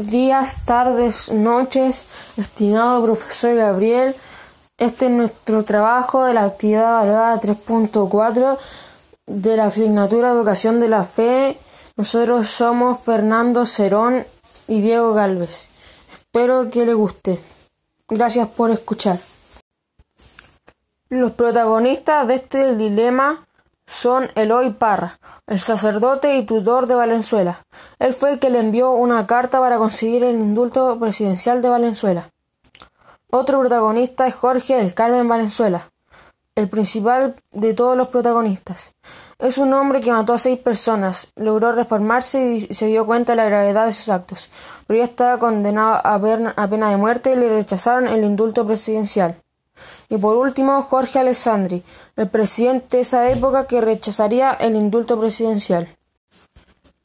Días, tardes, noches, estimado profesor Gabriel. Este es nuestro trabajo de la actividad evaluada 3.4 de la asignatura Educación de la Fe. Nosotros somos Fernando Cerón y Diego Galvez. Espero que le guste. Gracias por escuchar. Los protagonistas de este dilema son Eloy Parra, el sacerdote y tutor de Valenzuela. Él fue el que le envió una carta para conseguir el indulto presidencial de Valenzuela. Otro protagonista es Jorge del Carmen Valenzuela, el principal de todos los protagonistas. Es un hombre que mató a seis personas, logró reformarse y se dio cuenta de la gravedad de sus actos, pero ya estaba condenado a pena de muerte y le rechazaron el indulto presidencial. Y por último, Jorge Alessandri, el presidente de esa época que rechazaría el indulto presidencial.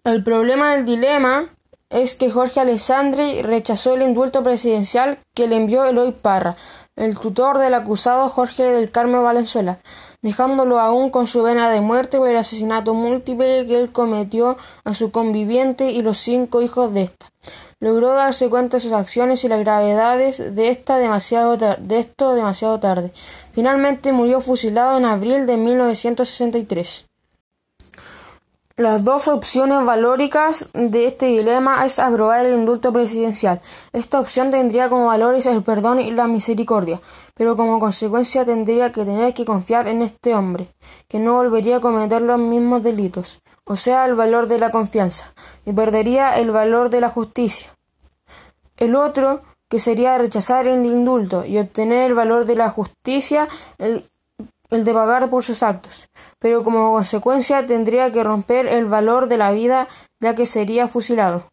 El problema del dilema es que Jorge Alessandri rechazó el indulto presidencial que le envió Eloy Parra, el tutor del acusado Jorge del Carmen Valenzuela, dejándolo aún con su vena de muerte por el asesinato múltiple que él cometió a su conviviente y los cinco hijos de ésta logró darse cuenta de sus acciones y las gravedades de, esta demasiado de esto demasiado tarde. Finalmente murió fusilado en abril de 1963. Las dos opciones valóricas de este dilema es aprobar el indulto presidencial. Esta opción tendría como valores el perdón y la misericordia, pero como consecuencia tendría que tener que confiar en este hombre, que no volvería a cometer los mismos delitos, o sea, el valor de la confianza, y perdería el valor de la justicia. El otro, que sería rechazar el indulto y obtener el valor de la justicia, el el de pagar por sus actos, pero como consecuencia tendría que romper el valor de la vida ya que sería fusilado.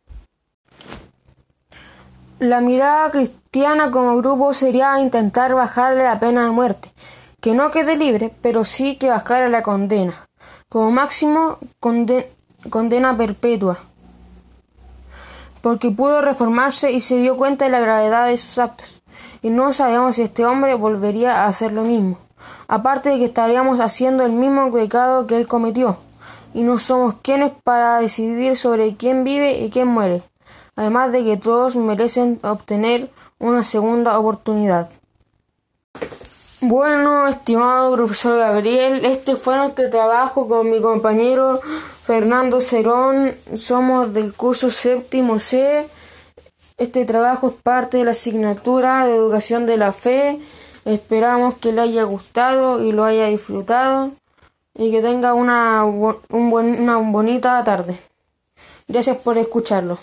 La mirada cristiana como grupo sería intentar bajarle la pena de muerte, que no quede libre, pero sí que bajara la condena, como máximo condena perpetua, porque pudo reformarse y se dio cuenta de la gravedad de sus actos, y no sabemos si este hombre volvería a hacer lo mismo aparte de que estaríamos haciendo el mismo pecado que él cometió, y no somos quienes para decidir sobre quién vive y quién muere, además de que todos merecen obtener una segunda oportunidad. Bueno, estimado profesor Gabriel, este fue nuestro trabajo con mi compañero Fernando Cerón. Somos del curso séptimo C. Este trabajo es parte de la asignatura de educación de la fe Esperamos que le haya gustado y lo haya disfrutado y que tenga una, una bonita tarde. Gracias por escucharlo.